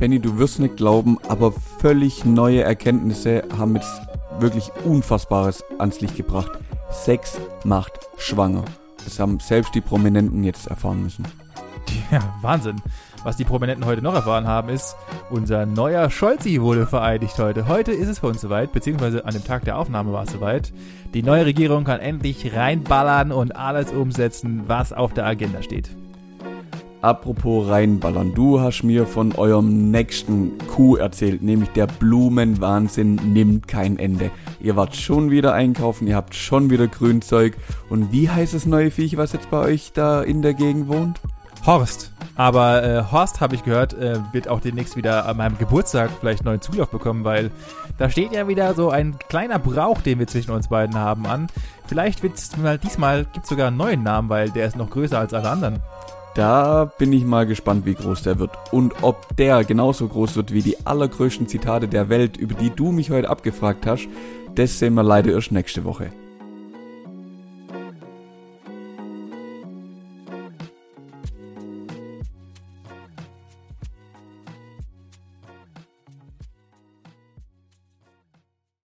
Benny, du wirst nicht glauben, aber völlig neue Erkenntnisse haben jetzt wirklich Unfassbares ans Licht gebracht. Sex macht schwanger. Das haben selbst die Prominenten jetzt erfahren müssen. Ja, Wahnsinn. Was die Prominenten heute noch erfahren haben, ist, unser neuer Scholzi wurde vereidigt heute. Heute ist es für uns soweit, beziehungsweise an dem Tag der Aufnahme war es soweit. Die neue Regierung kann endlich reinballern und alles umsetzen, was auf der Agenda steht. Apropos reinballern, du hast mir von eurem nächsten Coup erzählt, nämlich der Blumenwahnsinn nimmt kein Ende. Ihr wart schon wieder einkaufen, ihr habt schon wieder Grünzeug. Und wie heißt das neue Viech, was jetzt bei euch da in der Gegend wohnt? Horst. Aber äh, Horst, habe ich gehört, äh, wird auch demnächst wieder an meinem Geburtstag vielleicht neuen Zulauf bekommen, weil da steht ja wieder so ein kleiner Brauch, den wir zwischen uns beiden haben, an. Vielleicht wird's mal diesmal gibt sogar einen neuen Namen, weil der ist noch größer als alle anderen. Da bin ich mal gespannt, wie groß der wird. Und ob der genauso groß wird wie die allergrößten Zitate der Welt, über die du mich heute abgefragt hast, das sehen wir leider erst nächste Woche.